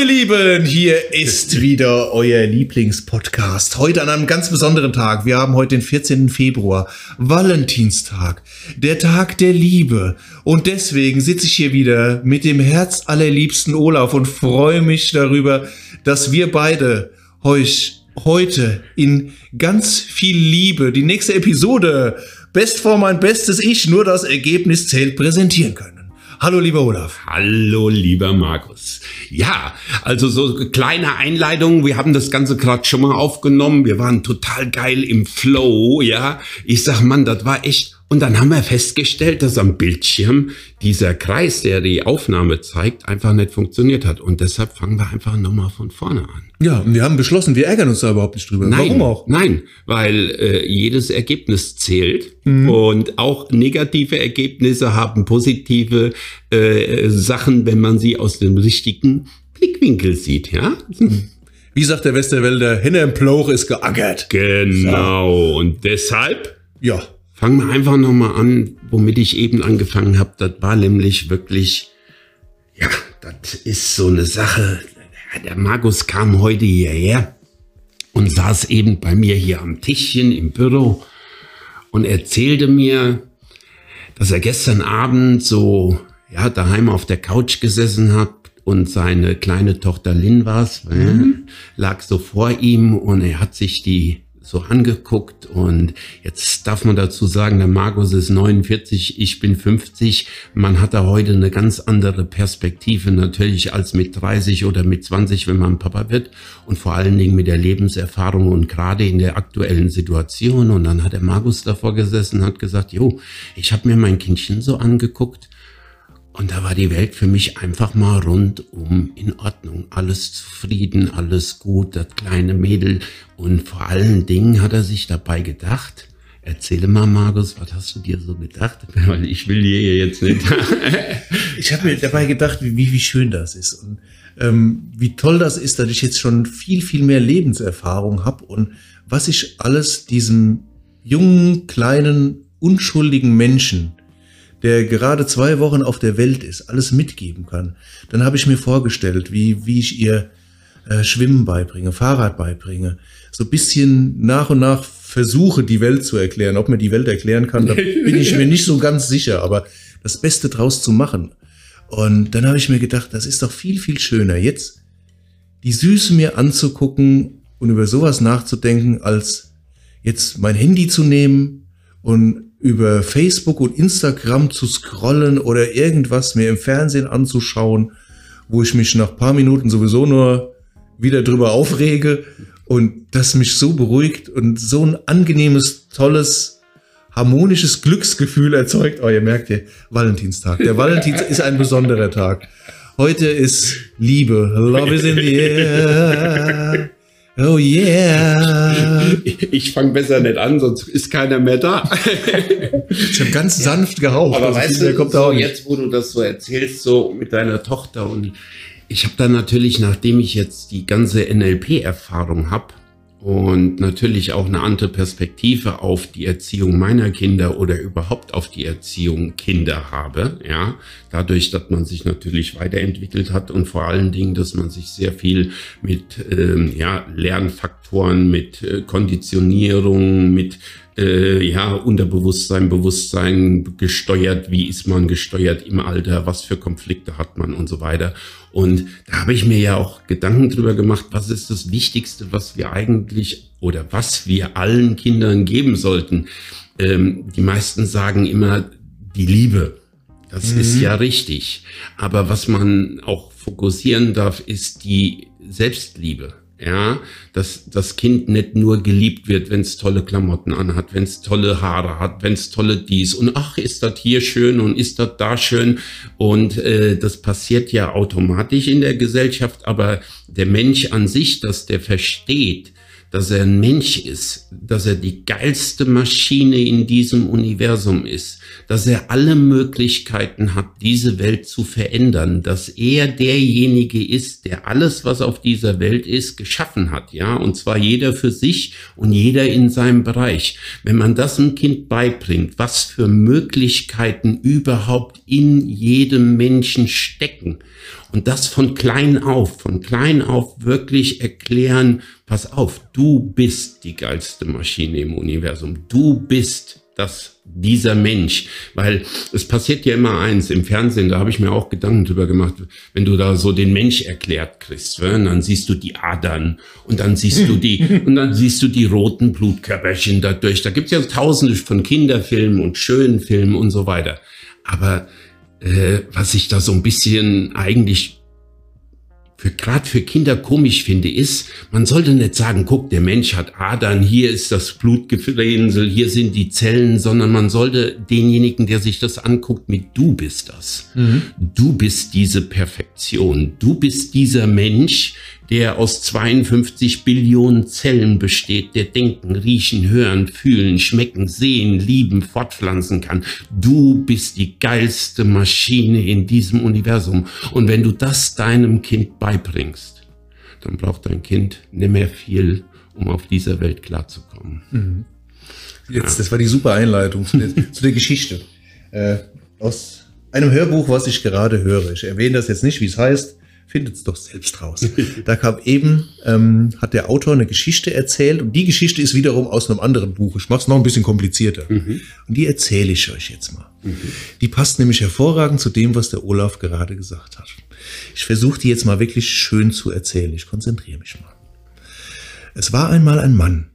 ihr Lieben, hier ist wieder euer Lieblingspodcast. Heute an einem ganz besonderen Tag. Wir haben heute den 14. Februar, Valentinstag, der Tag der Liebe. Und deswegen sitze ich hier wieder mit dem Herz allerliebsten Olaf und freue mich darüber, dass wir beide euch heute in ganz viel Liebe die nächste Episode Best vor mein bestes Ich, nur das Ergebnis zählt präsentieren können. Hallo, lieber Olaf. Hallo, lieber Markus. Ja, also so kleine Einleitung. Wir haben das Ganze gerade schon mal aufgenommen. Wir waren total geil im Flow, ja. Ich sag, Mann, das war echt und dann haben wir festgestellt, dass am Bildschirm dieser Kreis, der die Aufnahme zeigt, einfach nicht funktioniert hat. Und deshalb fangen wir einfach nochmal von vorne an. Ja, und wir haben beschlossen, wir ärgern uns da überhaupt nicht drüber. Nein, Warum auch? Nein, weil äh, jedes Ergebnis zählt mhm. und auch negative Ergebnisse haben positive äh, Sachen, wenn man sie aus dem richtigen Blickwinkel sieht, ja. Wie sagt der Westerwälder, Henne im Ploch ist geackert. Genau, so. und deshalb ja Fangen wir einfach nochmal an, womit ich eben angefangen habe. Das war nämlich wirklich, ja, das ist so eine Sache. Der Markus kam heute hierher und saß eben bei mir hier am Tischchen im Büro und erzählte mir, dass er gestern Abend so, ja, daheim auf der Couch gesessen hat und seine kleine Tochter Lynn war's, mhm. lag so vor ihm und er hat sich die so angeguckt und jetzt darf man dazu sagen, der Markus ist 49, ich bin 50. Man hat da heute eine ganz andere Perspektive natürlich als mit 30 oder mit 20, wenn man Papa wird und vor allen Dingen mit der Lebenserfahrung und gerade in der aktuellen Situation. Und dann hat der Markus davor gesessen, hat gesagt, jo, ich habe mir mein Kindchen so angeguckt und da war die Welt für mich einfach mal rundum in Ordnung. Alles zufrieden, alles gut, das kleine Mädel. Und vor allen Dingen hat er sich dabei gedacht, Erzähle mal, Markus, was hast du dir so gedacht? Weil ich will dir jetzt nicht. ich habe mir dabei gedacht, wie, wie schön das ist und ähm, wie toll das ist, dass ich jetzt schon viel, viel mehr Lebenserfahrung habe und was ich alles diesem jungen, kleinen, unschuldigen Menschen der gerade zwei Wochen auf der Welt ist, alles mitgeben kann, dann habe ich mir vorgestellt, wie, wie ich ihr äh, Schwimmen beibringe, Fahrrad beibringe, so bisschen nach und nach versuche, die Welt zu erklären. Ob mir die Welt erklären kann, da bin ich mir nicht so ganz sicher, aber das Beste draus zu machen. Und dann habe ich mir gedacht, das ist doch viel, viel schöner, jetzt die Süße mir anzugucken und über sowas nachzudenken, als jetzt mein Handy zu nehmen und über Facebook und Instagram zu scrollen oder irgendwas mir im Fernsehen anzuschauen, wo ich mich nach paar Minuten sowieso nur wieder drüber aufrege und das mich so beruhigt und so ein angenehmes, tolles, harmonisches Glücksgefühl erzeugt. Oh, ihr merkt ja, Valentinstag. Der Valentins ist ein besonderer Tag. Heute ist Liebe. Love is in the air. Oh yeah. Ich fange besser nicht an, sonst ist keiner mehr da. ich habe ganz sanft geraucht. Aber also weißt du, kommt so jetzt, wo du das so erzählst, so mit deiner Tochter und ich habe dann natürlich, nachdem ich jetzt die ganze NLP-Erfahrung habe, und natürlich auch eine andere Perspektive auf die Erziehung meiner Kinder oder überhaupt auf die Erziehung Kinder habe, ja, dadurch, dass man sich natürlich weiterentwickelt hat und vor allen Dingen, dass man sich sehr viel mit ähm, ja, Lernfaktoren, mit äh, Konditionierung, mit äh, ja, Unterbewusstsein, Bewusstsein gesteuert, wie ist man gesteuert im Alter, was für Konflikte hat man und so weiter. Und da habe ich mir ja auch Gedanken drüber gemacht, was ist das Wichtigste, was wir eigentlich oder was wir allen Kindern geben sollten. Ähm, die meisten sagen immer die Liebe. Das mhm. ist ja richtig. Aber was man auch fokussieren darf, ist die Selbstliebe ja, dass das Kind nicht nur geliebt wird, wenn es tolle Klamotten anhat, wenn es tolle Haare hat, wenn es tolle dies und ach, ist das hier schön und ist das da schön und äh, das passiert ja automatisch in der Gesellschaft, aber der Mensch an sich, dass der versteht, dass er ein Mensch ist, dass er die geilste Maschine in diesem Universum ist, dass er alle Möglichkeiten hat, diese Welt zu verändern, dass er derjenige ist, der alles, was auf dieser Welt ist, geschaffen hat, ja, und zwar jeder für sich und jeder in seinem Bereich. Wenn man das einem Kind beibringt, was für Möglichkeiten überhaupt in jedem Menschen stecken, und das von klein auf, von klein auf wirklich erklären, pass auf, du bist die geilste Maschine im Universum. Du bist das, dieser Mensch. Weil es passiert ja immer eins im Fernsehen, da habe ich mir auch Gedanken drüber gemacht, wenn du da so den Mensch erklärt kriegst, und dann siehst du die Adern und dann siehst du die, und dann siehst du die roten Blutkörperchen dadurch. Da gibt es ja tausende von Kinderfilmen und schönen Filmen und so weiter. Aber äh, was ich da so ein bisschen eigentlich für gerade für Kinder komisch finde, ist, man sollte nicht sagen, guck, der Mensch hat Adern, hier ist das Blutgefrinsel, hier sind die Zellen, sondern man sollte denjenigen, der sich das anguckt, mit du bist das. Mhm. Du bist diese Perfektion. Du bist dieser Mensch, der aus 52 Billionen Zellen besteht, der denken, riechen, hören, fühlen, schmecken, sehen, lieben, fortpflanzen kann. Du bist die geilste Maschine in diesem Universum. Und wenn du das deinem Kind beibringst, dann braucht dein Kind nicht mehr viel, um auf dieser Welt klarzukommen. Mhm. Jetzt, das war die super Einleitung zu der, zu der Geschichte. Äh, aus einem Hörbuch, was ich gerade höre. Ich erwähne das jetzt nicht, wie es heißt findet es doch selbst raus. da kam eben, ähm, hat der Autor eine Geschichte erzählt und die Geschichte ist wiederum aus einem anderen Buch. Ich mache es noch ein bisschen komplizierter. Mhm. Und die erzähle ich euch jetzt mal. Mhm. Die passt nämlich hervorragend zu dem, was der Olaf gerade gesagt hat. Ich versuche die jetzt mal wirklich schön zu erzählen. Ich konzentriere mich mal. Es war einmal ein Mann.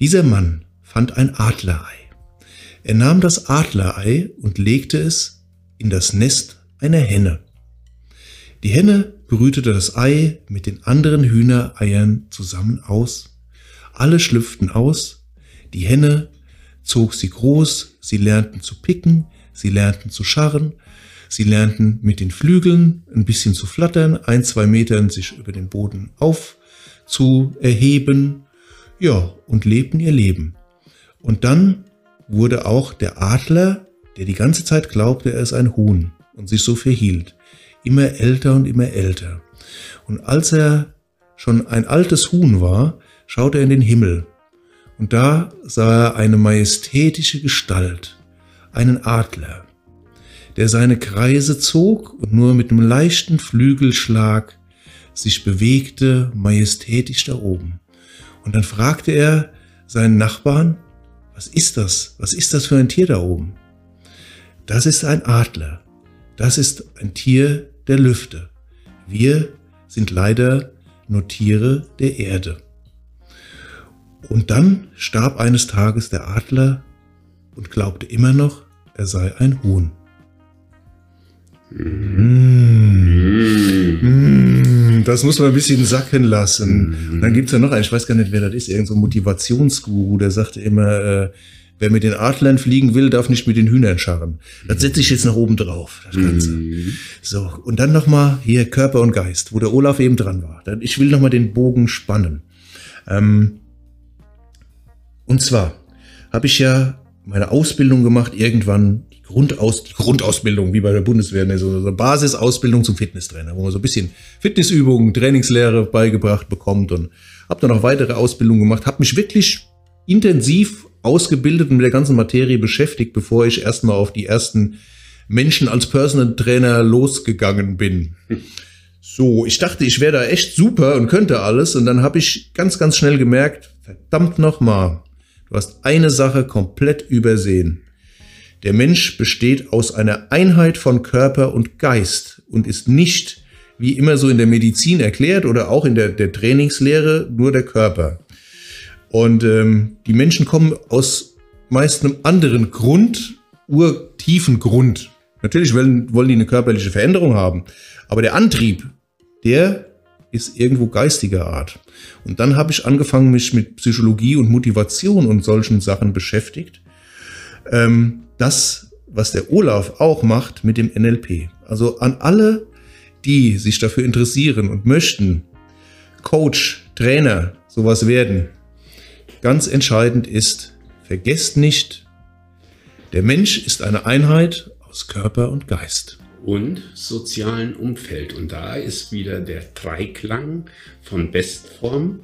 Dieser Mann fand ein Adlerei. Er nahm das Adlerei und legte es in das Nest einer Henne. Die Henne brütete das Ei mit den anderen Hühnereiern zusammen aus. Alle schlüpften aus. Die Henne zog sie groß, sie lernten zu picken, sie lernten zu scharren, sie lernten mit den Flügeln ein bisschen zu flattern, ein, zwei Metern sich über den Boden auf zu erheben, ja, und lebten ihr Leben. Und dann wurde auch der Adler, der die ganze Zeit glaubte, er ist ein Huhn und sich so verhielt, immer älter und immer älter. Und als er schon ein altes Huhn war, schaute er in den Himmel. Und da sah er eine majestätische Gestalt, einen Adler, der seine Kreise zog und nur mit einem leichten Flügelschlag sich bewegte, majestätisch da oben. Und dann fragte er seinen Nachbarn, was ist das? Was ist das für ein Tier da oben? Das ist ein Adler. Das ist ein Tier der Lüfte. Wir sind leider nur Tiere der Erde. Und dann starb eines Tages der Adler und glaubte immer noch, er sei ein Huhn. Mm. Mm. Das muss man ein bisschen sacken lassen. Und dann gibt es ja noch einen, ich weiß gar nicht, wer das ist, irgendein so Motivationsguru, der sagte immer, äh, Wer mit den Adlern fliegen will, darf nicht mit den Hühnern scharren. Das setze ich jetzt nach oben drauf, das Ganze. Mhm. So, und dann nochmal hier Körper und Geist, wo der Olaf eben dran war. Ich will nochmal den Bogen spannen. Ähm, und zwar habe ich ja meine Ausbildung gemacht, irgendwann die, Grundaus die Grundausbildung, wie bei der Bundeswehr, ne, so eine Basisausbildung zum Fitnesstrainer, wo man so ein bisschen Fitnessübungen, Trainingslehre beigebracht bekommt und habe dann auch weitere Ausbildungen gemacht, habe mich wirklich intensiv ausgebildet und mit der ganzen Materie beschäftigt, bevor ich erstmal auf die ersten Menschen als Personal Trainer losgegangen bin. So, ich dachte, ich wäre da echt super und könnte alles und dann habe ich ganz, ganz schnell gemerkt, verdammt nochmal, du hast eine Sache komplett übersehen. Der Mensch besteht aus einer Einheit von Körper und Geist und ist nicht, wie immer so in der Medizin erklärt oder auch in der, der Trainingslehre, nur der Körper. Und ähm, die Menschen kommen aus meist einem anderen Grund, urtiefen Grund. Natürlich wollen, wollen die eine körperliche Veränderung haben, aber der Antrieb, der ist irgendwo geistiger Art. Und dann habe ich angefangen, mich mit Psychologie und Motivation und solchen Sachen beschäftigt. Ähm, das, was der Olaf auch macht mit dem NLP. Also an alle, die sich dafür interessieren und möchten, Coach, Trainer, sowas werden. Ganz entscheidend ist, vergesst nicht, der Mensch ist eine Einheit aus Körper und Geist und sozialen Umfeld. Und da ist wieder der Dreiklang von Bestform,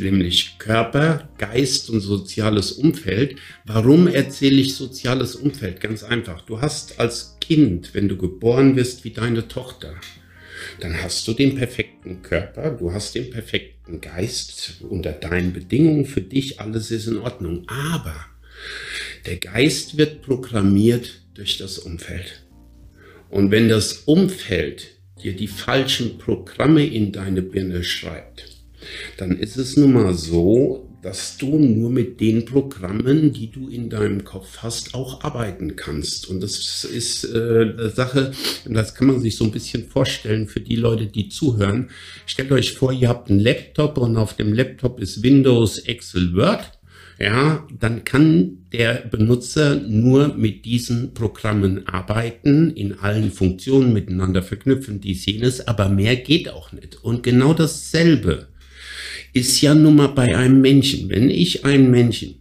nämlich Körper, Geist und soziales Umfeld. Warum erzähle ich soziales Umfeld? Ganz einfach. Du hast als Kind, wenn du geboren wirst wie deine Tochter, dann hast du den perfekten Körper, du hast den perfekten Geist unter deinen Bedingungen. Für dich alles ist in Ordnung. Aber der Geist wird programmiert durch das Umfeld. Und wenn das Umfeld dir die falschen Programme in deine Birne schreibt, dann ist es nun mal so, dass du nur mit den Programmen, die du in deinem Kopf hast, auch arbeiten kannst. Und das ist äh, Sache, das kann man sich so ein bisschen vorstellen für die Leute, die zuhören. Stellt euch vor, ihr habt einen Laptop und auf dem Laptop ist Windows, Excel, Word ja, dann kann der Benutzer nur mit diesen Programmen arbeiten, in allen Funktionen miteinander verknüpfen, dies, jenes, aber mehr geht auch nicht. Und genau dasselbe ist ja nun mal bei einem Menschen. Wenn ich einen Menschen,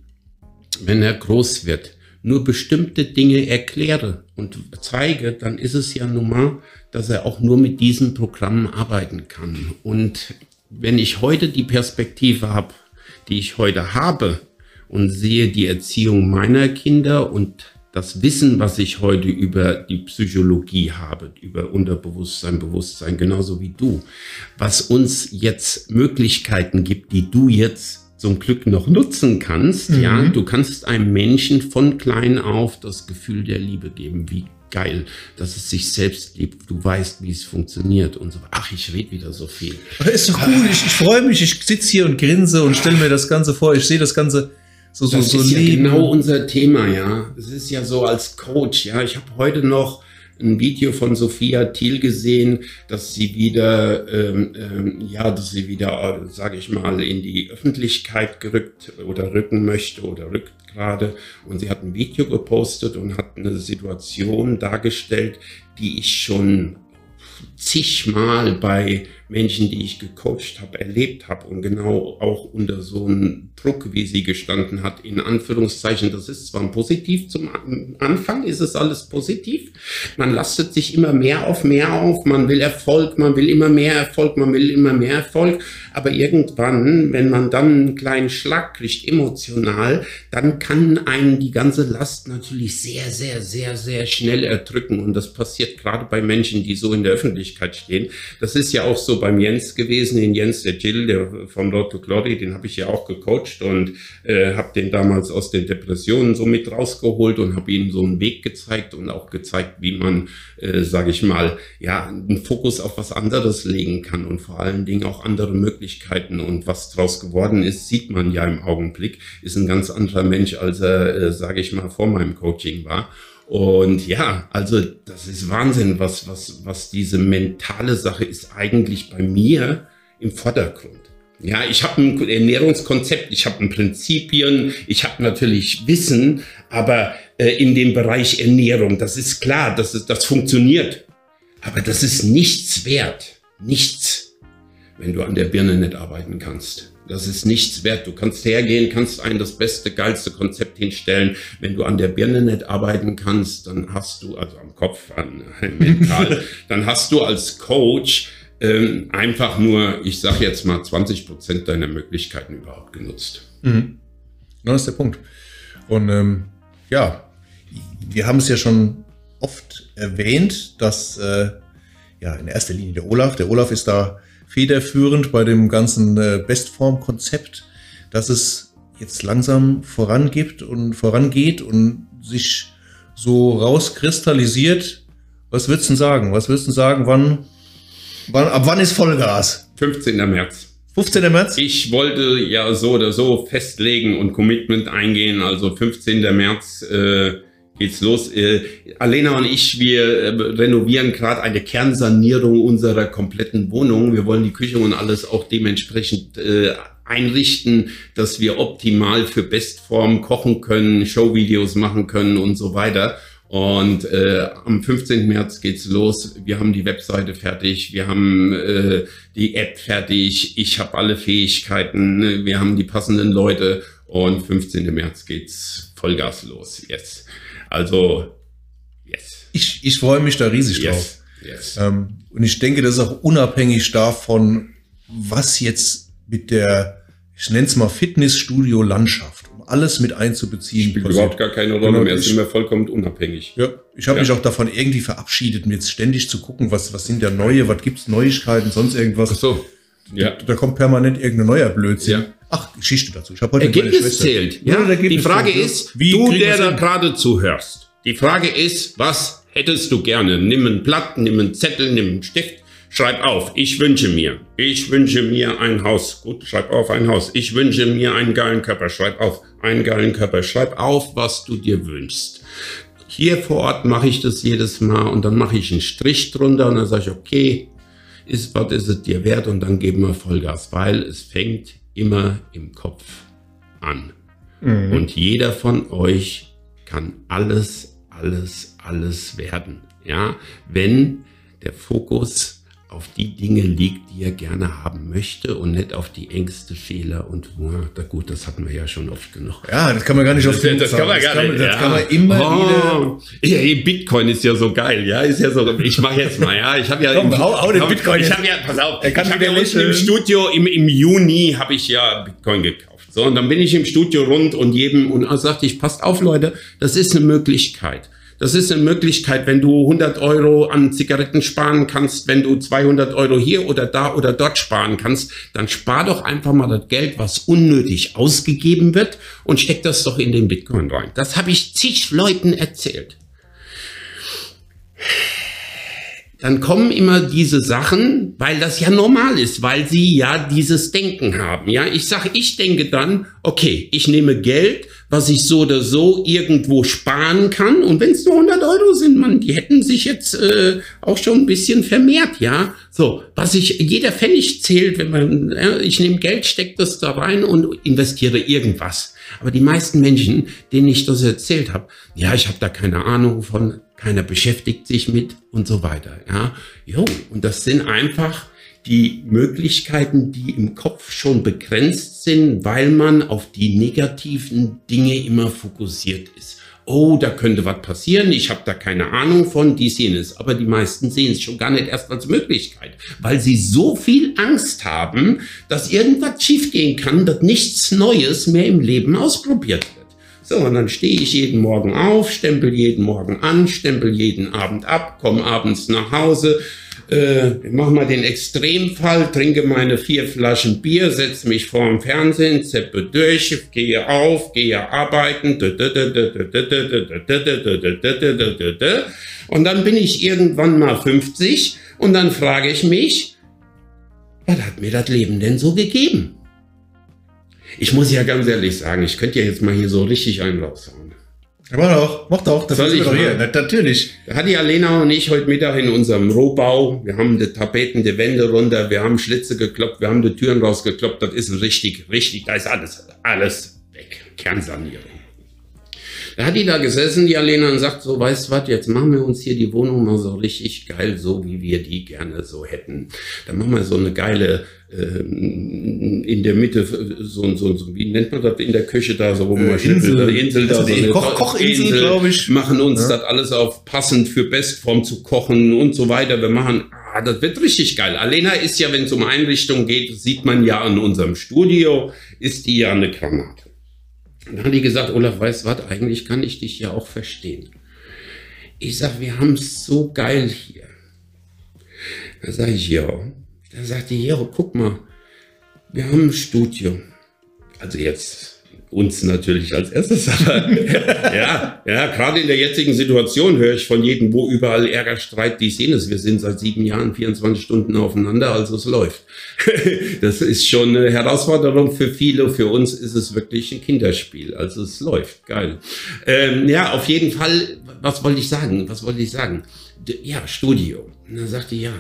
wenn er groß wird, nur bestimmte Dinge erkläre und zeige, dann ist es ja nun mal, dass er auch nur mit diesen Programmen arbeiten kann. Und wenn ich heute die Perspektive habe, die ich heute habe, und sehe die Erziehung meiner Kinder und das Wissen, was ich heute über die Psychologie habe, über Unterbewusstsein, Bewusstsein, genauso wie du, was uns jetzt Möglichkeiten gibt, die du jetzt zum Glück noch nutzen kannst, mhm. ja, du kannst einem Menschen von klein auf das Gefühl der Liebe geben, wie geil, dass es sich selbst liebt. Du weißt, wie es funktioniert und so. Ach, ich rede wieder so viel. Ist doch cool. Ich, ich freue mich. Ich sitze hier und grinse und stelle mir das Ganze vor. Ich sehe das Ganze so, so, das so ist ja genau unser Thema, ja. Es ist ja so als Coach, ja. Ich habe heute noch ein Video von Sophia Thiel gesehen, dass sie wieder, ähm, ähm, ja, dass sie wieder, sage ich mal, in die Öffentlichkeit gerückt oder rücken möchte oder rückt gerade. Und sie hat ein Video gepostet und hat eine Situation dargestellt, die ich schon zigmal bei Menschen, die ich gecoacht habe, erlebt habe und genau auch unter so einem Druck, wie sie gestanden hat, in Anführungszeichen, das ist zwar positiv zum Anfang, ist es alles positiv. Man lastet sich immer mehr auf mehr auf, man will Erfolg, man will immer mehr Erfolg, man will immer mehr Erfolg, aber irgendwann, wenn man dann einen kleinen Schlag kriegt, emotional, dann kann einen die ganze Last natürlich sehr, sehr, sehr, sehr schnell erdrücken und das passiert gerade bei Menschen, die so in der Öffentlichkeit stehen. Das ist ja auch so beim Jens gewesen, den Jens, der Jill, der von Lotto Clody, den habe ich ja auch gecoacht und äh, habe den damals aus den Depressionen so mit rausgeholt und habe ihnen so einen Weg gezeigt und auch gezeigt, wie man, äh, sage ich mal, ja, einen Fokus auf was anderes legen kann und vor allen Dingen auch andere Möglichkeiten. Und was draus geworden ist, sieht man ja im Augenblick, ist ein ganz anderer Mensch, als er, äh, sage ich mal, vor meinem Coaching war. Und ja, also das ist Wahnsinn, was, was, was diese mentale Sache ist eigentlich bei mir im Vordergrund. Ja, ich habe ein Ernährungskonzept, ich habe Prinzipien, ich habe natürlich Wissen, aber äh, in dem Bereich Ernährung, das ist klar, das, ist, das funktioniert. Aber das ist nichts wert, nichts, wenn du an der Birne nicht arbeiten kannst. Das ist nichts wert. Du kannst hergehen, kannst ein das beste, geilste Konzept hinstellen. Wenn du an der Birne nicht arbeiten kannst, dann hast du, also am Kopf, an, mental, dann hast du als Coach ähm, einfach nur, ich sage jetzt mal, 20 Prozent deiner Möglichkeiten überhaupt genutzt. Mhm. Das ist der Punkt. Und ähm, ja, wir haben es ja schon oft erwähnt, dass äh, ja in erster Linie der Olaf, der Olaf ist da federführend bei dem ganzen äh, Bestform-Konzept, dass es jetzt langsam vorangibt und vorangeht und sich so rauskristallisiert. Was würdest du sagen? Was würdest du sagen, wann, wann, ab wann ist Vollgas? 15. März. 15. März? Ich wollte ja so oder so festlegen und Commitment eingehen, also 15. März äh, geht's los. Äh, Alena und ich, wir äh, renovieren gerade eine Kernsanierung unserer kompletten Wohnung. Wir wollen die Küche und alles auch dementsprechend äh, einrichten, dass wir optimal für Bestform kochen können, Showvideos machen können und so weiter. Und äh, am 15. März geht's los. Wir haben die Webseite fertig, wir haben äh, die App fertig, ich habe alle Fähigkeiten, wir haben die passenden Leute und 15. März geht's Vollgas los. Yes. Also, yes. Ich, ich freue mich da riesig yes. drauf. Yes. Ähm, und ich denke, das ist auch unabhängig davon, was jetzt mit der, ich nenne es mal Fitnessstudio-Landschaft alles mit einzubeziehen. Spielt überhaupt gar keine Rolle genau, mehr, sind wir vollkommen unabhängig. Ja, ich habe ja. mich auch davon irgendwie verabschiedet, mir jetzt ständig zu gucken, was, was sind da neue, was gibt's Neuigkeiten, sonst irgendwas. Ach so. Ja. Da, da kommt permanent irgendein neuer Blödsinn. Ja. Ach, Geschichte dazu. Ich habe heute Ergebnis zählt. Ja, ja die Frage zählt, ist, wie du, der da gerade zuhörst. Die Frage ist, was hättest du gerne? Nimm ein Blatt, nimm einen Zettel, nimm einen Stift Schreib auf, ich wünsche mir, ich wünsche mir ein Haus. Gut, schreib auf ein Haus. Ich wünsche mir einen geilen Körper. Schreib auf, einen geilen Körper. Schreib auf, was du dir wünschst. Hier vor Ort mache ich das jedes Mal und dann mache ich einen Strich drunter und dann sage ich, okay, ist, was ist es dir wert? Und dann geben wir Vollgas, weil es fängt immer im Kopf an. Mhm. Und jeder von euch kann alles, alles, alles werden. Ja, wenn der Fokus auf die Dinge liegt, die er gerne haben möchte und nicht auf die Ängste, Fehler und na gut, das hatten wir ja schon oft genug. Ja, das kann man gar nicht oft das, das kann man gar nicht. Das, ja. kann man immer oh, wieder. Ja, Bitcoin ist ja so geil, ja, ist ja so. Ich mache jetzt mal, ja, ich habe ja. Komm, im, hau, hau den Bitcoin. Ich habe ja, pass auf, ich habe ja im Studio im, im Juni habe ich ja Bitcoin gekauft. So, und dann bin ich im Studio rund und jedem und sagte ich, passt auf, Leute, das ist eine Möglichkeit. Das ist eine Möglichkeit, wenn du 100 Euro an Zigaretten sparen kannst, wenn du 200 Euro hier oder da oder dort sparen kannst, dann spar doch einfach mal das Geld, was unnötig ausgegeben wird und steck das doch in den Bitcoin rein. Das habe ich zig Leuten erzählt. Dann kommen immer diese Sachen, weil das ja normal ist, weil sie ja dieses Denken haben. Ja, ich sage, ich denke dann, okay, ich nehme Geld, was ich so oder so irgendwo sparen kann. Und wenn es nur 100 Euro sind, man, die hätten sich jetzt äh, auch schon ein bisschen vermehrt, ja. So, was ich, jeder Pfennig zählt, wenn man, ja, ich nehme Geld, stecke das da rein und investiere irgendwas. Aber die meisten Menschen, denen ich das erzählt habe, ja, ich habe da keine Ahnung von, keiner beschäftigt sich mit und so weiter, ja. Jo, und das sind einfach die Möglichkeiten, die im Kopf schon begrenzt sind, weil man auf die negativen Dinge immer fokussiert ist. Oh, da könnte was passieren, ich habe da keine Ahnung von, dies, jenes. Aber die meisten sehen es schon gar nicht erst als Möglichkeit, weil sie so viel Angst haben, dass irgendwas schiefgehen kann, dass nichts Neues mehr im Leben ausprobiert wird. So, und dann stehe ich jeden Morgen auf, stempel jeden Morgen an, stempel jeden Abend ab, komme abends nach Hause, äh, ich mache mal den Extremfall, trinke meine vier Flaschen Bier, setze mich vor dem Fernsehen, zeppe durch, gehe auf, gehe arbeiten, und dann bin ich irgendwann mal 50 und dann frage ich mich, was hat mir das Leben denn so gegeben? Ich muss ja ganz ehrlich sagen, ich könnte ja jetzt mal hier so richtig einen raushauen. Mach doch, mach doch, das Soll ich doch hier. Natürlich. Da hat die Alena und ich heute Mittag in unserem Rohbau, wir haben die Tapeten, die Wände runter, wir haben Schlitze gekloppt, wir haben die Türen rausgekloppt, das ist richtig, richtig, da ist alles, alles weg. Kernsanierung. Da hat die da gesessen, die Alena, und sagt so, weißt du was, jetzt machen wir uns hier die Wohnung mal so richtig geil, so wie wir die gerne so hätten. Dann machen wir so eine geile, äh, in der Mitte, so, so, so, wie nennt man das in der Küche da, so wo man äh, Insel, da, Insel da, also so eine Koch, Kochinsel, glaube ich. Machen uns ja. das alles auf passend für Bestform zu kochen und so weiter. Wir machen Ah, das wird richtig geil. Alena ist ja, wenn es um Einrichtung geht, sieht man ja an unserem Studio, ist die ja eine Granate. Dann hat die gesagt, Olaf, weißt du was, eigentlich kann ich dich ja auch verstehen. Ich sag, wir haben es so geil hier. Da sage ich, ja. Da sagt die, ja, guck mal, wir haben ein Studio. Also jetzt uns natürlich als erstes, aber ja, ja, gerade in der jetzigen Situation höre ich von jedem, wo überall Ärger, Streit, die sehen es. Wir sind seit sieben Jahren 24 Stunden aufeinander, also es läuft. das ist schon eine Herausforderung für viele. Für uns ist es wirklich ein Kinderspiel, also es läuft, geil. Ähm, ja, auf jeden Fall, was wollte ich sagen? Was wollte ich sagen? Ja, Studio. Und dann sagte ja,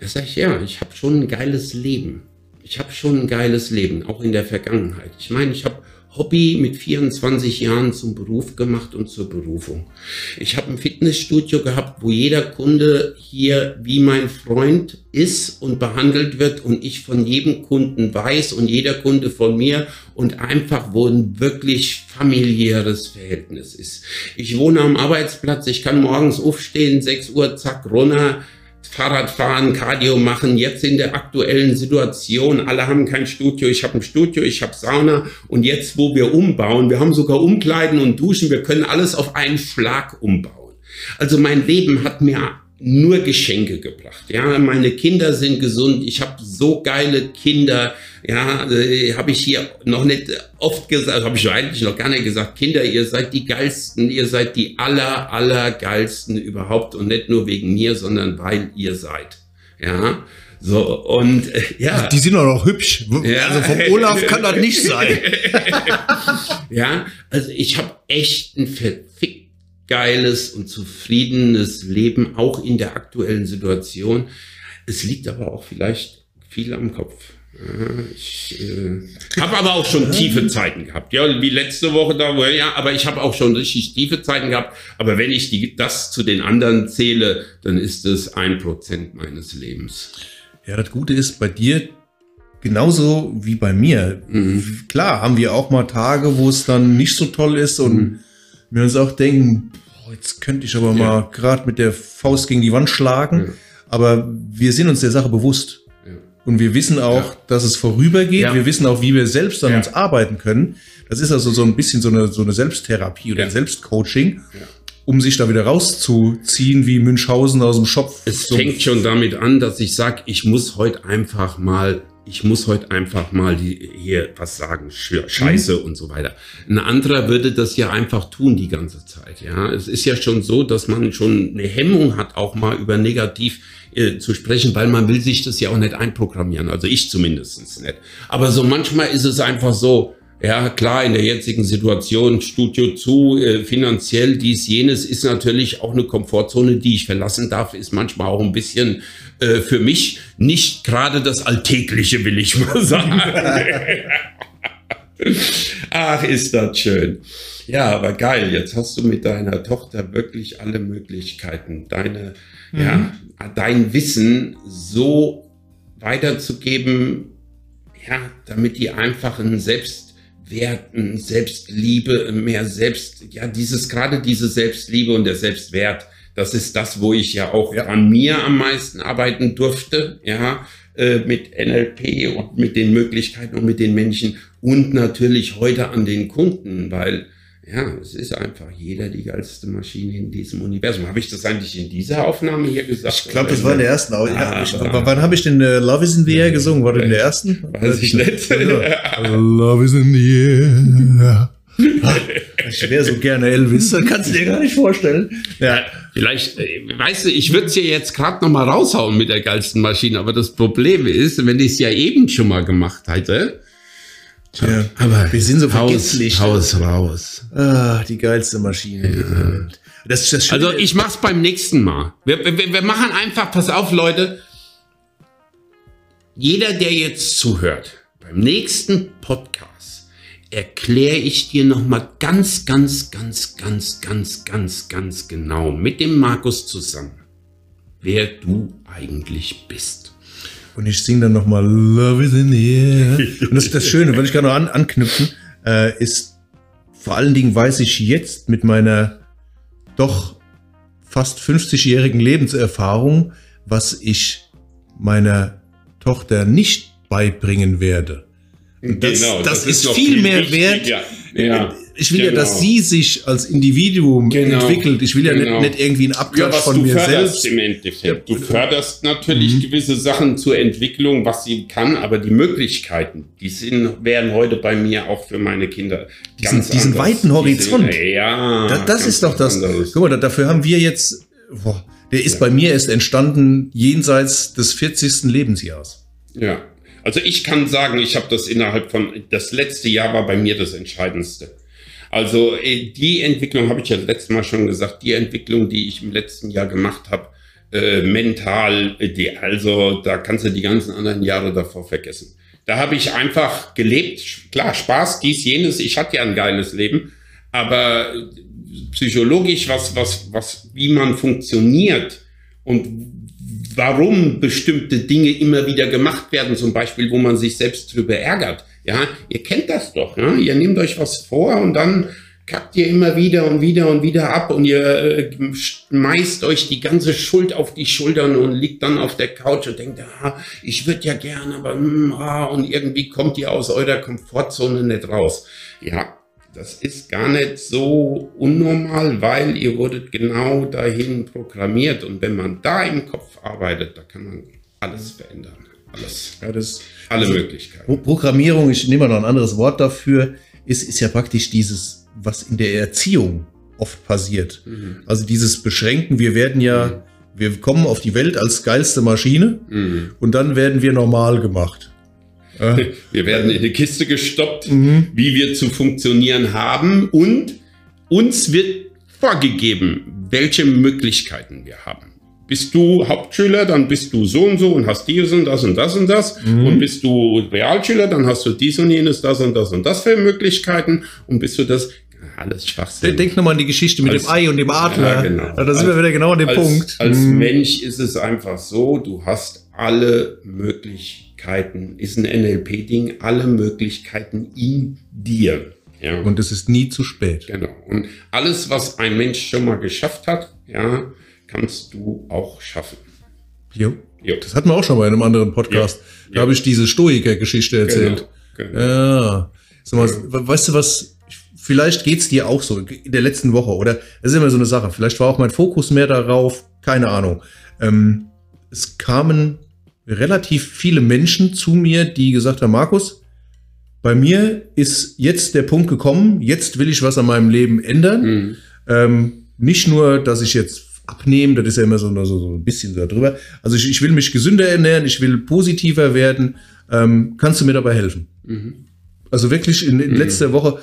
da sag ich, ja, ich habe schon ein geiles Leben. Ich habe schon ein geiles Leben, auch in der Vergangenheit. Ich meine, ich habe Hobby mit 24 Jahren zum Beruf gemacht und zur Berufung. Ich habe ein Fitnessstudio gehabt, wo jeder Kunde hier wie mein Freund ist und behandelt wird und ich von jedem Kunden weiß und jeder Kunde von mir und einfach wo ein wirklich familiäres Verhältnis ist. Ich wohne am Arbeitsplatz, ich kann morgens aufstehen, 6 Uhr, zack, runter, Fahrradfahren, Cardio machen, jetzt in der aktuellen Situation, alle haben kein Studio, ich habe ein Studio, ich habe Sauna und jetzt, wo wir umbauen, wir haben sogar Umkleiden und Duschen, wir können alles auf einen Schlag umbauen. Also mein Leben hat mir nur Geschenke gebracht. Ja, meine Kinder sind gesund. Ich habe so geile Kinder. Ja, äh, habe ich hier noch nicht oft gesagt, habe ich eigentlich noch gar nicht gesagt. Kinder, ihr seid die geilsten, ihr seid die aller aller geilsten überhaupt und nicht nur wegen mir, sondern weil ihr seid. Ja. So, und äh, ja. Die sind auch noch hübsch. Ja. Also vom Olaf kann das nicht sein. ja, also ich habe echt ein verfickt geiles und zufriedenes Leben, auch in der aktuellen Situation. Es liegt aber auch vielleicht viel am Kopf. Ich äh, habe aber auch schon tiefe Zeiten gehabt. Ja, wie letzte Woche da, ja, aber ich habe auch schon richtig tiefe Zeiten gehabt. Aber wenn ich die, das zu den anderen zähle, dann ist es ein Prozent meines Lebens. Ja, das Gute ist bei dir genauso wie bei mir. Mhm. Klar, haben wir auch mal Tage, wo es dann nicht so toll ist und mhm wir uns auch denken, boah, jetzt könnte ich aber ja. mal gerade mit der Faust gegen die Wand schlagen. Ja. Aber wir sind uns der Sache bewusst. Ja. Und wir wissen auch, dass es vorübergeht. Wir wissen auch, wie wir selbst an uns arbeiten können. Das ist also so ein bisschen so eine, so eine Selbsttherapie oder ein Selbstcoaching um sich da wieder rauszuziehen, wie Münchhausen aus dem Schopf. Es so fängt schon damit an, dass ich sage, ich muss heute einfach mal ich muss heute einfach mal die, hier was sagen, Scheiße mhm. und so weiter. Ein anderer würde das ja einfach tun die ganze Zeit. Ja, es ist ja schon so, dass man schon eine Hemmung hat, auch mal über negativ äh, zu sprechen, weil man will sich das ja auch nicht einprogrammieren. Also ich zumindestens nicht. Aber so manchmal ist es einfach so, ja, klar, in der jetzigen Situation, Studio zu, äh, finanziell dies, jenes, ist natürlich auch eine Komfortzone, die ich verlassen darf, ist manchmal auch ein bisschen äh, für mich nicht gerade das Alltägliche, will ich mal sagen. Ach, ist das schön. Ja, aber geil, jetzt hast du mit deiner Tochter wirklich alle Möglichkeiten, deine, mhm. ja, dein Wissen so weiterzugeben, ja, damit die einfach ein Selbst Werten, Selbstliebe, mehr Selbst, ja, dieses, gerade diese Selbstliebe und der Selbstwert, das ist das, wo ich ja auch ja. an mir am meisten arbeiten durfte, ja, äh, mit NLP und mit den Möglichkeiten und mit den Menschen und natürlich heute an den Kunden, weil ja, es ist einfach jeder die geilste Maschine in diesem Universum. Habe ich das eigentlich in dieser Aufnahme hier gesagt? Ich glaube, das war in der ersten. Aber ah, ja, wann habe ich denn uh, Love is in the Air gesungen? War das in der ersten? Weiß ich nicht. Love is in the Air. ich wäre so gerne Elvis, das kannst du dir gar nicht vorstellen. Ja, vielleicht, äh, weißt du, ich würde es ja jetzt gerade noch mal raushauen mit der geilsten Maschine, aber das Problem ist, wenn ich es ja eben schon mal gemacht hätte, ja, aber wir sind so vergesslich. Haus raus. Ah, die geilste Maschine. Ja. Das, das also ich mach's beim nächsten Mal. Wir, wir, wir machen einfach, pass auf, Leute. Jeder, der jetzt zuhört, beim nächsten Podcast erkläre ich dir nochmal ganz, ganz, ganz, ganz, ganz, ganz, ganz genau mit dem Markus zusammen, wer du eigentlich bist. Und ich singe dann nochmal Love is in the air. Und das ist das Schöne, wenn ich gerade noch an, anknüpfen, äh, ist vor allen Dingen weiß ich jetzt mit meiner doch fast 50-jährigen Lebenserfahrung, was ich meiner Tochter nicht beibringen werde. Und das, genau, das, das ist, ist viel mehr wert. Ja. Ja ich will genau. ja, dass genau. sie sich als Individuum genau. entwickelt. Ich will ja genau. nicht, nicht, irgendwie ein Abklatsch ja, von mir selbst. Im Endeffekt. Du förderst natürlich mhm. gewisse Sachen zur Entwicklung, was sie kann, aber die Möglichkeiten, die sind, wären heute bei mir auch für meine Kinder diesen, ganz diesen weiten Horizont. Sind, ja, das, das ist doch das. Anderes. Guck mal, dafür haben wir jetzt, boah, der ist ja. bei mir erst entstanden jenseits des 40. Lebensjahres. Ja. Also ich kann sagen, ich habe das innerhalb von, das letzte Jahr war bei mir das Entscheidendste. Also äh, die Entwicklung habe ich ja letztes Mal schon gesagt, die Entwicklung, die ich im letzten Jahr gemacht habe, äh, mental, die, also da kannst du die ganzen anderen Jahre davor vergessen. Da habe ich einfach gelebt. Klar, Spaß, dies, jenes. Ich hatte ja ein geiles Leben. Aber psychologisch, was, was, was, wie man funktioniert und warum bestimmte Dinge immer wieder gemacht werden, zum Beispiel, wo man sich selbst drüber ärgert. Ja, ihr kennt das doch. Ja? Ihr nehmt euch was vor und dann kackt ihr immer wieder und wieder und wieder ab und ihr äh, schmeißt euch die ganze Schuld auf die Schultern und liegt dann auf der Couch und denkt, ah, ich würde ja gern, aber mm, ah, und irgendwie kommt ihr aus eurer Komfortzone nicht raus. Ja, das ist gar nicht so unnormal, weil ihr wurdet genau dahin programmiert und wenn man da im Kopf arbeitet, da kann man alles verändern. Alles. Ja, das, alle also, Möglichkeiten. Programmierung, ich nehme mal noch ein anderes Wort dafür, ist, ist ja praktisch dieses was in der Erziehung oft passiert. Mhm. Also dieses Beschränken, wir werden ja, mhm. wir kommen auf die Welt als geilste Maschine mhm. und dann werden wir normal gemacht. Wir werden in die Kiste gestoppt, mhm. wie wir zu funktionieren haben und uns wird vorgegeben, welche Möglichkeiten wir haben. Bist du Hauptschüler, dann bist du so und so und hast dies und das und das und das. Mhm. Und bist du Realschüler, dann hast du dies und jenes, das und das und das für Möglichkeiten. Und bist du das, alles Schwachsinn. Denk nochmal an die Geschichte mit als, dem Ei und dem Adler. Ja, genau. Da sind wir wieder genau an dem als, Punkt. Als hm. Mensch ist es einfach so, du hast alle Möglichkeiten, ist ein NLP-Ding, alle Möglichkeiten in dir. Ja. Und es ist nie zu spät. Genau. Und alles, was ein Mensch schon mal geschafft hat, ja, kannst du auch schaffen. Jo. jo. Das hatten wir auch schon mal in einem anderen Podcast. Jo. Da habe ich diese Stoiker-Geschichte erzählt. Genau. genau. Ja. Sag mal, weißt du was? Vielleicht geht's dir auch so in der letzten Woche oder das ist immer so eine Sache. Vielleicht war auch mein Fokus mehr darauf, keine Ahnung. Ähm, es kamen relativ viele Menschen zu mir, die gesagt haben, Markus, bei mir ist jetzt der Punkt gekommen, jetzt will ich was an meinem Leben ändern. Mhm. Ähm, nicht nur, dass ich jetzt abnehme, das ist ja immer so, so, so ein bisschen so drüber. Also ich, ich will mich gesünder ernähren, ich will positiver werden. Ähm, kannst du mir dabei helfen? Mhm. Also wirklich in, in mhm. letzter Woche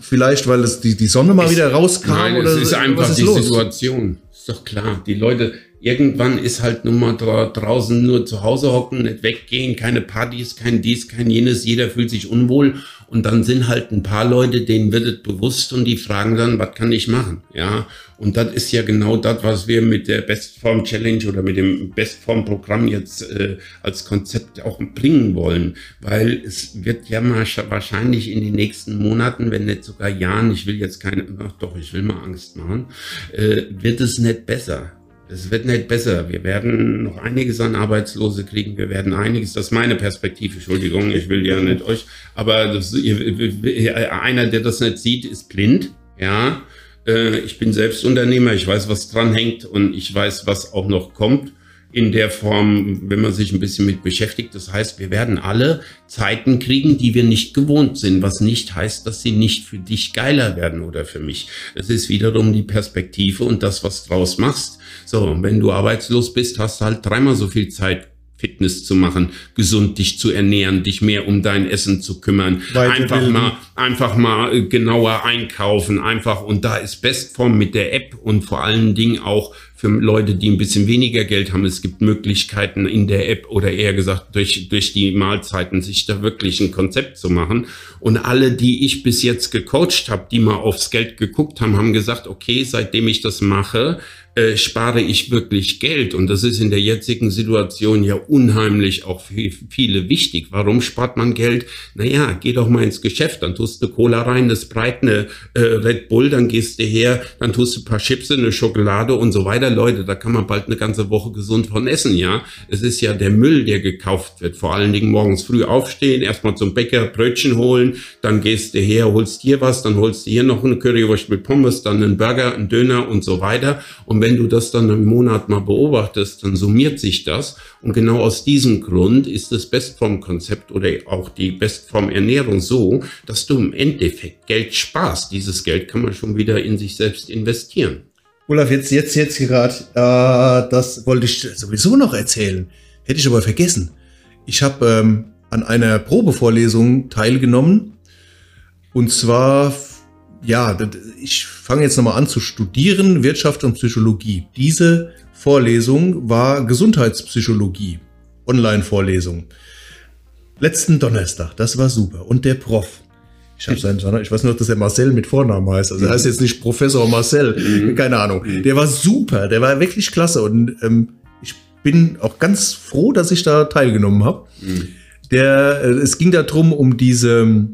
Vielleicht, weil es die, die Sonne mal es, wieder rauskam? Nein, oder es ist einfach ist die los? Situation. Ist doch klar. Die Leute, irgendwann ist halt nur mal draußen nur zu Hause hocken, nicht weggehen, keine Partys, kein dies, kein jenes. Jeder fühlt sich unwohl. Und dann sind halt ein paar Leute, denen wird es bewusst und die fragen dann, was kann ich machen? Ja. Und das ist ja genau das, was wir mit der Bestform Challenge oder mit dem Bestform Programm jetzt äh, als Konzept auch bringen wollen. Weil es wird ja wahrscheinlich in den nächsten Monaten, wenn nicht sogar Jahren, ich will jetzt keine, ach doch, ich will mal Angst machen, äh, wird es nicht besser. Es wird nicht besser. Wir werden noch einiges an Arbeitslose kriegen. Wir werden einiges, das ist meine Perspektive, Entschuldigung, ich will ja nicht euch, aber das, einer, der das nicht sieht, ist blind, ja. Äh, ich bin selbst Unternehmer, ich weiß, was dran hängt und ich weiß, was auch noch kommt in der Form, wenn man sich ein bisschen mit beschäftigt. Das heißt, wir werden alle Zeiten kriegen, die wir nicht gewohnt sind, was nicht heißt, dass sie nicht für dich geiler werden oder für mich. Es ist wiederum die Perspektive und das, was draus machst. So, wenn du arbeitslos bist, hast du halt dreimal so viel Zeit Fitness zu machen, gesund dich zu ernähren, dich mehr um dein Essen zu kümmern, einfach mal, einfach mal äh, genauer einkaufen, einfach und da ist Bestform mit der App und vor allen Dingen auch für Leute, die ein bisschen weniger Geld haben. Es gibt Möglichkeiten in der App oder eher gesagt durch, durch die Mahlzeiten sich da wirklich ein Konzept zu machen. Und alle, die ich bis jetzt gecoacht habe, die mal aufs Geld geguckt haben, haben gesagt, okay, seitdem ich das mache, äh, spare ich wirklich Geld. Und das ist in der jetzigen Situation ja unheimlich auch für viele wichtig. Warum spart man Geld? Naja, geh doch mal ins Geschäft, dann tust du Cola rein, eine Sprite, eine äh, Red Bull, dann gehst du her, dann tust du ein paar Chips, eine Schokolade und so weiter. Leute, da kann man bald eine ganze Woche gesund von essen, ja. Es ist ja der Müll, der gekauft wird. Vor allen Dingen morgens früh aufstehen, erstmal zum Bäcker Brötchen holen, dann gehst du her, holst hier was, dann holst du hier noch eine Currywurst mit Pommes, dann einen Burger, einen Döner und so weiter. Und wenn du das dann im Monat mal beobachtest, dann summiert sich das. Und genau aus diesem Grund ist das Bestform-Konzept oder auch die Bestform-Ernährung so, dass du im Endeffekt Geld sparst. Dieses Geld kann man schon wieder in sich selbst investieren. Olaf, jetzt, jetzt, jetzt gerade, äh, das wollte ich sowieso noch erzählen. Hätte ich aber vergessen. Ich habe ähm, an einer Probevorlesung teilgenommen. Und zwar ja, ich fange jetzt nochmal an zu studieren, Wirtschaft und Psychologie. Diese Vorlesung war Gesundheitspsychologie, Online-Vorlesung. letzten Donnerstag, das war super. Und der Prof, ich habe seinen, ich weiß nur, dass er Marcel mit Vornamen heißt. Also er heißt jetzt nicht Professor Marcel, mhm. keine Ahnung. Mhm. Der war super, der war wirklich klasse und ähm, ich bin auch ganz froh, dass ich da teilgenommen habe. Mhm. Der, äh, es ging darum um diese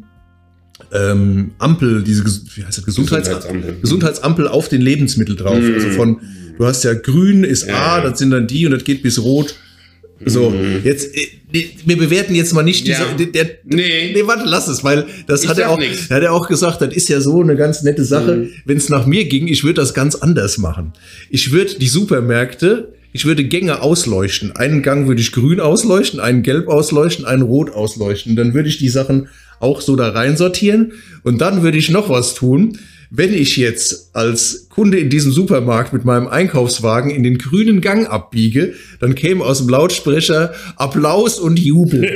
ähm, Ampel, diese wie heißt das, Gesundheits Gesundheitsampel. Gesundheitsampel auf den Lebensmittel drauf. Mhm. Also von, du hast ja grün ist A, ja. das sind dann die und das geht bis rot. So, mhm. jetzt, äh, wir bewerten jetzt mal nicht diese, ja. der, nee. nee, warte, lass es, weil das ich hat er auch, nix. hat er auch gesagt, das ist ja so eine ganz nette Sache. Mhm. Wenn es nach mir ging, ich würde das ganz anders machen. Ich würde die Supermärkte, ich würde Gänge ausleuchten. Einen Gang würde ich grün ausleuchten, einen gelb ausleuchten, einen rot ausleuchten. Dann würde ich die Sachen auch so da rein sortieren und dann würde ich noch was tun wenn ich jetzt als Kunde in diesem Supermarkt mit meinem Einkaufswagen in den grünen Gang abbiege, dann käme aus dem Lautsprecher Applaus und Jubel.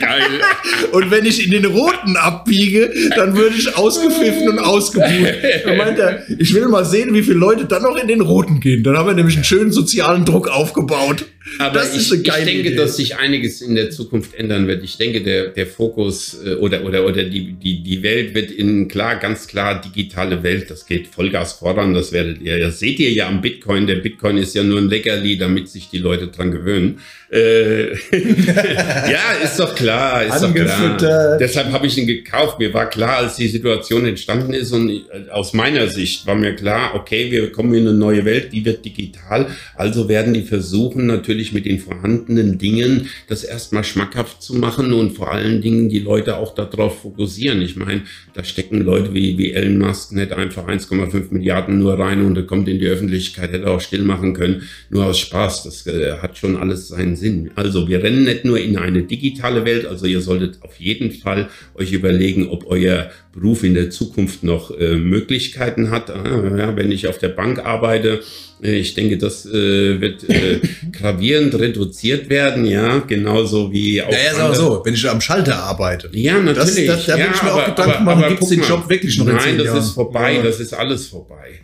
Geil. Und wenn ich in den roten abbiege, dann würde ich ausgepfiffen und ausgebucht. Dann meint er, ich will mal sehen, wie viele Leute dann noch in den roten gehen. Dann haben wir nämlich einen schönen sozialen Druck aufgebaut. Aber das ich, ich denke, Idee. dass sich einiges in der Zukunft ändern wird. Ich denke, der, der Fokus äh, oder, oder, oder die, die, die Welt wird in klar, ganz klar digitale Welt. Das geht Vollgas voran. Das werdet ihr, das seht ihr ja am Bitcoin. Der Bitcoin ist ja nur ein Leckerli, damit sich die Leute dran gewöhnen. Äh, ja, ist doch klar, ist doch klar. Deshalb habe ich ihn gekauft. Mir war klar, als die Situation entstanden ist und äh, aus meiner Sicht war mir klar, okay, wir kommen in eine neue Welt, die wird digital. Also werden die versuchen, natürlich mit den vorhandenen Dingen das erstmal schmackhaft zu machen und vor allen Dingen die Leute auch darauf fokussieren. Ich meine, da stecken Leute wie, wie Elon Musk nicht einfach 1,5 Milliarden nur rein und er kommt in die Öffentlichkeit, hätte auch still machen können, nur aus Spaß. Das äh, hat schon alles seinen Sinn. Also wir rennen nicht nur in eine digitale Welt, also ihr solltet auf jeden Fall euch überlegen, ob euer Beruf in der Zukunft noch äh, Möglichkeiten hat. Ah, ja, wenn ich auf der Bank arbeite, äh, ich denke, das äh, wird äh, gravierend reduziert werden, ja, genauso wie auch. Ja, ist aber so, wenn ich am Schalter arbeite. Ja, natürlich. Das, das, da ja, will ich mir auch Gedanken machen, gibt es den Job wirklich noch Nein, in Nein, das ist vorbei, ja. das ist alles vorbei.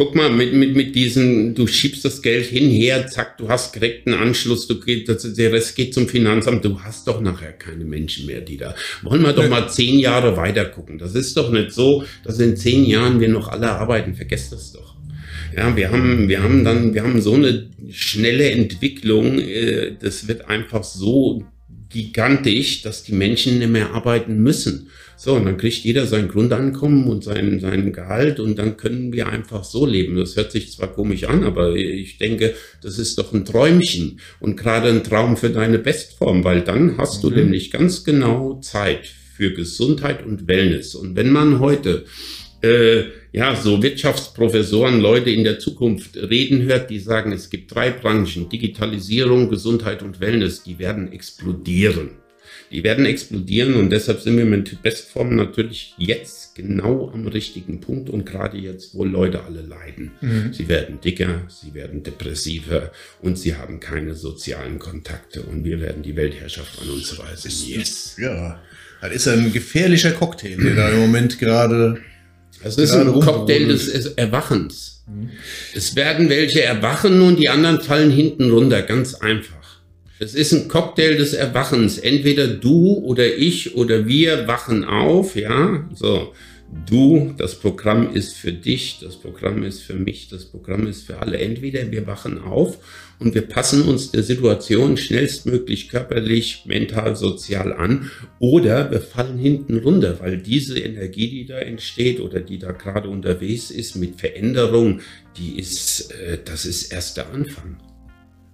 Guck mal, mit, mit, mit diesen, du schiebst das Geld hinher, zack, du hast direkt einen Anschluss, du geht, das, der Rest geht zum Finanzamt, du hast doch nachher keine Menschen mehr, die da. Wollen wir doch mal zehn Jahre weiter gucken. Das ist doch nicht so, dass in zehn Jahren wir noch alle arbeiten. Vergesst das doch. Ja, wir haben, wir haben dann, wir haben so eine schnelle Entwicklung, äh, das wird einfach so gigantisch, dass die Menschen nicht mehr arbeiten müssen. So, und dann kriegt jeder sein Grundeinkommen und sein, sein Gehalt und dann können wir einfach so leben. Das hört sich zwar komisch an, aber ich denke, das ist doch ein Träumchen und gerade ein Traum für deine Bestform, weil dann hast mhm. du nämlich ganz genau Zeit für Gesundheit und Wellness. Und wenn man heute äh, ja, so Wirtschaftsprofessoren, Leute in der Zukunft reden hört, die sagen, es gibt drei Branchen, Digitalisierung, Gesundheit und Wellness, die werden explodieren. Die werden explodieren und deshalb sind wir mit Bestform natürlich jetzt genau am richtigen Punkt und gerade jetzt, wo Leute alle leiden. Mhm. Sie werden dicker, sie werden depressiver und sie haben keine sozialen Kontakte und wir werden die Weltherrschaft an uns reißen. Yes. Ja, das ist ein gefährlicher Cocktail, der da im Moment gerade. Das ist ein Cocktail des Erwachens. Mhm. Es werden welche erwachen und die anderen fallen hinten runter, ganz einfach. Es ist ein Cocktail des Erwachens. Entweder du oder ich oder wir wachen auf, ja, so. Du, das Programm ist für dich, das Programm ist für mich, das Programm ist für alle. Entweder wir wachen auf und wir passen uns der Situation schnellstmöglich körperlich, mental, sozial an oder wir fallen hinten runter, weil diese Energie, die da entsteht oder die da gerade unterwegs ist mit Veränderung, die ist, äh, das ist erst der Anfang.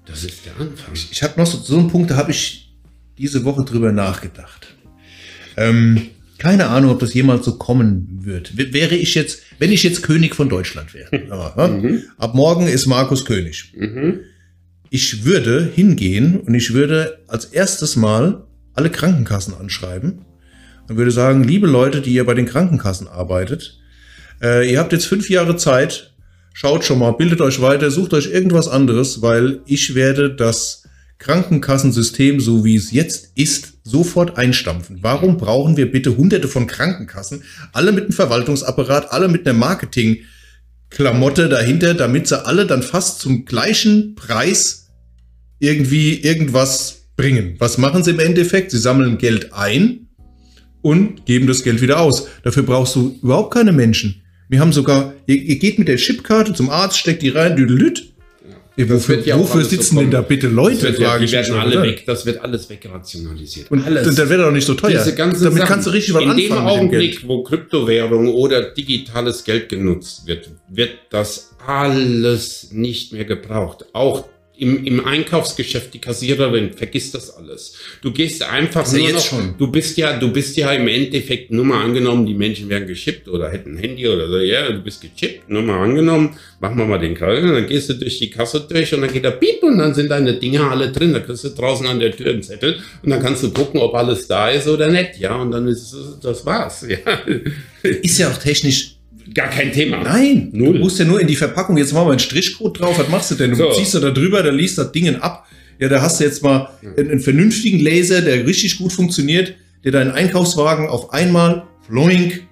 Das ist der Anfang. Ich, ich habe noch so, so einen Punkt, da habe ich diese Woche drüber nachgedacht. Ähm, keine Ahnung, ob das jemals so kommen wird. W wäre ich jetzt, wenn ich jetzt König von Deutschland wäre. Aber, mhm. Ab morgen ist Markus König. Mhm. Ich würde hingehen und ich würde als erstes Mal alle Krankenkassen anschreiben und würde sagen, liebe Leute, die ihr bei den Krankenkassen arbeitet, äh, ihr habt jetzt fünf Jahre Zeit, Schaut schon mal, bildet euch weiter, sucht euch irgendwas anderes, weil ich werde das Krankenkassensystem, so wie es jetzt ist, sofort einstampfen. Warum brauchen wir bitte hunderte von Krankenkassen, alle mit einem Verwaltungsapparat, alle mit einer Marketing-Klamotte dahinter, damit sie alle dann fast zum gleichen Preis irgendwie irgendwas bringen. Was machen sie im Endeffekt? Sie sammeln Geld ein und geben das Geld wieder aus. Dafür brauchst du überhaupt keine Menschen. Wir haben sogar, ihr, ihr geht mit der Chipkarte zum Arzt, steckt die rein, düdelüt. Ja, wofür, ja wofür sitzen so denn da bitte Leute? Das wird, die werden alle weg, das wird alles wegrationalisiert. Und alles. dann wird er doch nicht so teuer. Diese ganze Damit Sachen, kannst du richtig was in anfangen. In dem Augenblick, wo Kryptowährung oder digitales Geld genutzt wird, wird das alles nicht mehr gebraucht. Auch im, im Einkaufsgeschäft die Kassiererin, vergiss das alles. Du gehst einfach nur noch, schon. du bist ja, du bist ja im Endeffekt nur mal angenommen, die Menschen werden geschippt oder hätten ein Handy oder so, ja, du bist gechippt, nur mal angenommen, machen wir mal den Kreis, dann gehst du durch die Kasse durch und dann geht der Piep und dann sind deine Dinge alle drin, da kriegst du draußen an der Tür einen Zettel und dann kannst du gucken, ob alles da ist oder nicht, ja, und dann ist, das war's, ja. Ist ja auch technisch Gar kein Thema. Nein, Null. du musst ja nur in die Verpackung, jetzt machen wir einen Strichcode drauf, was machst du denn? Du so. ziehst du da drüber, da liest das Ding ab. Ja, da hast du jetzt mal einen, einen, vernünftigen Laser, der richtig gut funktioniert, der deinen Einkaufswagen auf einmal floink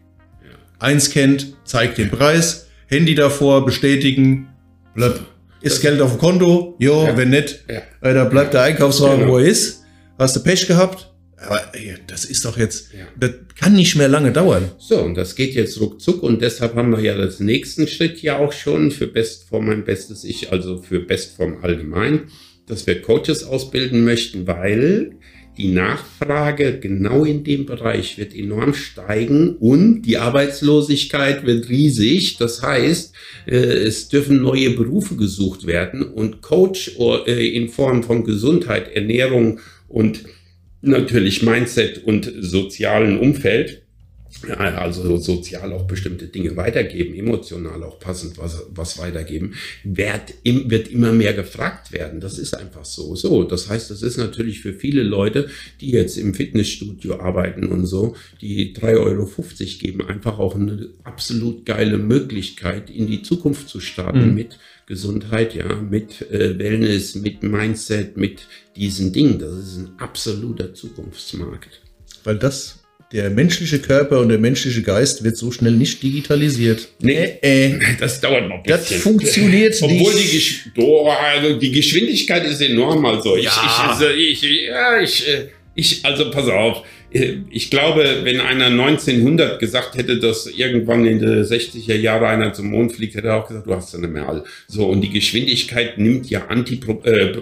einscannt, zeigt den Preis, Handy davor, bestätigen, blöpp. Ist Geld auf dem Konto? Jo, ja. wenn nicht, ja. Äh, da bleibt der Einkaufswagen, genau. wo er ist. Hast du Pech gehabt? Aber ey, das ist doch jetzt, das kann nicht mehr lange dauern. So, und das geht jetzt ruckzuck und deshalb haben wir ja das nächsten Schritt ja auch schon für Bestform mein bestes Ich, also für Bestform allgemein, dass wir Coaches ausbilden möchten, weil die Nachfrage genau in dem Bereich wird enorm steigen und die Arbeitslosigkeit wird riesig. Das heißt, äh, es dürfen neue Berufe gesucht werden und Coach äh, in Form von Gesundheit, Ernährung und natürlich Mindset und sozialen Umfeld, also sozial auch bestimmte Dinge weitergeben, emotional auch passend was, was weitergeben, wird, wird immer mehr gefragt werden. Das ist einfach so. So, das heißt, das ist natürlich für viele Leute, die jetzt im Fitnessstudio arbeiten und so, die 3,50 Euro geben, einfach auch eine absolut geile Möglichkeit, in die Zukunft zu starten mhm. mit Gesundheit, ja, mit äh, Wellness, mit Mindset, mit diesen Dingen. Das ist ein absoluter Zukunftsmarkt. Weil das, der menschliche Körper und der menschliche Geist wird so schnell nicht digitalisiert. Nee, äh, das dauert noch ein bisschen. Das funktioniert Obwohl nicht. Obwohl die, oh, also die Geschwindigkeit ist enorm. Also ich, ja. ich, also ich, ja, ich, äh, ich, also pass auf ich glaube, wenn einer 1900 gesagt hätte, dass irgendwann in den 60er Jahren einer zum Mond fliegt, hätte er auch gesagt, du hast ja nicht mehr all. So, und die Geschwindigkeit nimmt ja antipro äh,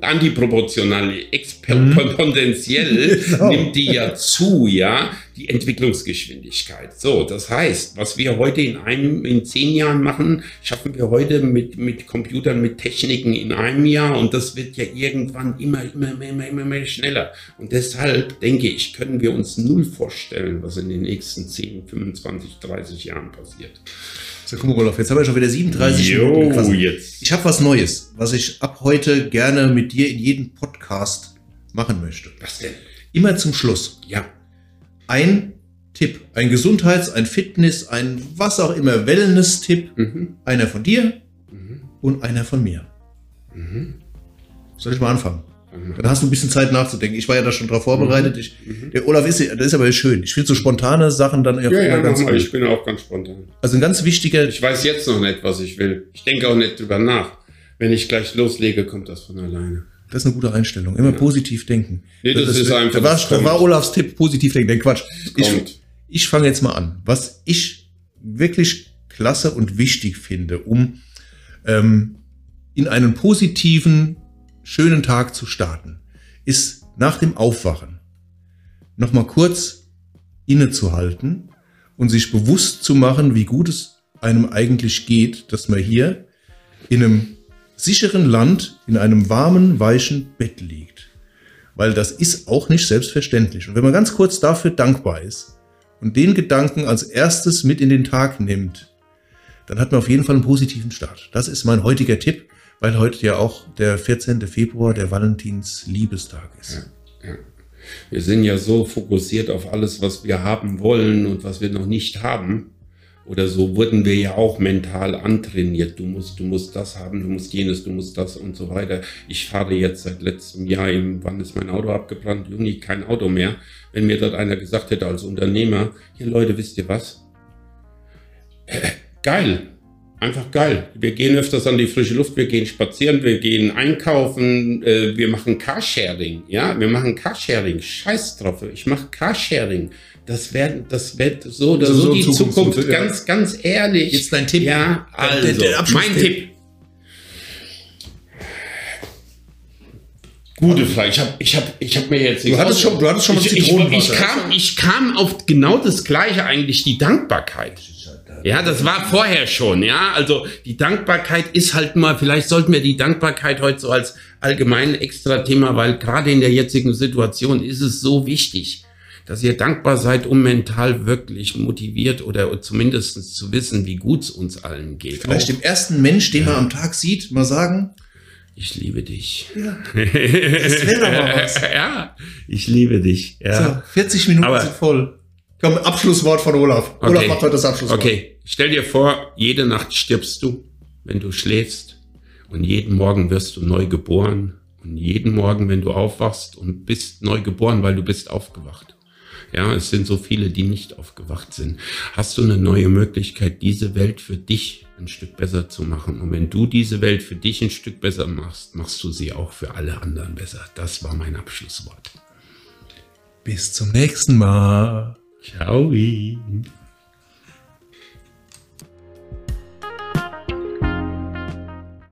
antiproportional, exponentiell mhm. nimmt die ja zu, ja die Entwicklungsgeschwindigkeit. So, das heißt, was wir heute in einem, in zehn Jahren machen, schaffen wir heute mit, mit Computern, mit Techniken in einem Jahr und das wird ja irgendwann immer, immer, immer, immer, immer mehr schneller. Und deshalb denke ich, können wir uns null vorstellen, was in den nächsten 10, 25, 30 Jahren passiert. So, guck mal, Olaf, jetzt haben wir schon wieder 37 jo, Minuten. Jetzt. Ich habe was Neues, was ich ab heute gerne mit dir in jedem Podcast machen möchte. Was denn? Immer zum Schluss. Ja ein Tipp, ein Gesundheits-, ein Fitness-, ein was auch immer, Wellness-Tipp. Mhm. Einer von dir mhm. und einer von mir. Mhm. Soll ich mal anfangen? Mhm. Dann hast du ein bisschen Zeit nachzudenken. Ich war ja da schon drauf vorbereitet. Mhm. Ich, mhm. der Olaf ist, das ist aber schön. Ich finde so spontane Sachen dann ja, ja, ganz gut. Ich bin auch ganz spontan. Also ein ganz wichtiger. Ich weiß jetzt noch nicht, was ich will. Ich denke auch nicht drüber nach. Wenn ich gleich loslege, kommt das von alleine. Das ist eine gute Einstellung. Immer ja. positiv denken. Nee, das, das ist einfach. Da war, da war Olafs Tipp, positiv denken. Denn Quatsch. Ich, ich fange jetzt mal an. Was ich wirklich klasse und wichtig finde, um ähm, in einen positiven, schönen Tag zu starten, ist nach dem Aufwachen nochmal kurz innezuhalten und sich bewusst zu machen, wie gut es einem eigentlich geht, dass man hier in einem sicheren Land in einem warmen, weichen Bett liegt. Weil das ist auch nicht selbstverständlich. Und wenn man ganz kurz dafür dankbar ist und den Gedanken als erstes mit in den Tag nimmt, dann hat man auf jeden Fall einen positiven Start. Das ist mein heutiger Tipp, weil heute ja auch der 14. Februar der Valentins Liebestag ist. Ja, ja. Wir sind ja so fokussiert auf alles, was wir haben wollen und was wir noch nicht haben, oder so wurden wir ja auch mental antrainiert. Du musst, du musst das haben, du musst jenes, du musst das und so weiter. Ich fahre jetzt seit letztem Jahr im, wann ist mein Auto abgebrannt? Juni, kein Auto mehr. Wenn mir dort einer gesagt hätte als Unternehmer, hier Leute, wisst ihr was? Geil. einfach geil. Wir gehen öfters an die frische Luft, wir gehen spazieren, wir gehen einkaufen, äh, wir machen Carsharing, ja, wir machen Carsharing. Scheiß drauf, ich mache Carsharing. Das wird, das wird so oder so, so, die Zukunft, Zukunft ja. ganz, ganz ehrlich. Jetzt dein Tipp. Ja, also, der, der mein Tipp. Gute Frage. Ich habe ich hab, ich hab mir jetzt. Du hattest schon, du hattest schon mal ich, ich, ich, kam, ich kam auf genau das Gleiche eigentlich, die Dankbarkeit. Ja, das war vorher schon, ja. Also die Dankbarkeit ist halt mal, vielleicht sollten wir die Dankbarkeit heute so als allgemein extra Thema, weil gerade in der jetzigen Situation ist es so wichtig, dass ihr dankbar seid, um mental wirklich motiviert oder zumindest zu wissen, wie gut es uns allen geht. Vielleicht Auch, dem ersten Mensch, den ja. man am Tag sieht, mal sagen, ich liebe dich. Ja. Das wäre doch mal was. ja, ich liebe dich. Ja. So, 40 Minuten Aber, sind voll. Komm, Abschlusswort von Olaf. Okay. Olaf macht heute das Abschlusswort. Okay, stell dir vor, jede Nacht stirbst du, wenn du schläfst. Und jeden Morgen wirst du neu geboren. Und jeden Morgen, wenn du aufwachst und bist neu geboren, weil du bist aufgewacht. Ja, es sind so viele, die nicht aufgewacht sind. Hast du eine neue Möglichkeit, diese Welt für dich ein Stück besser zu machen. Und wenn du diese Welt für dich ein Stück besser machst, machst du sie auch für alle anderen besser. Das war mein Abschlusswort. Bis zum nächsten Mal. Ciao.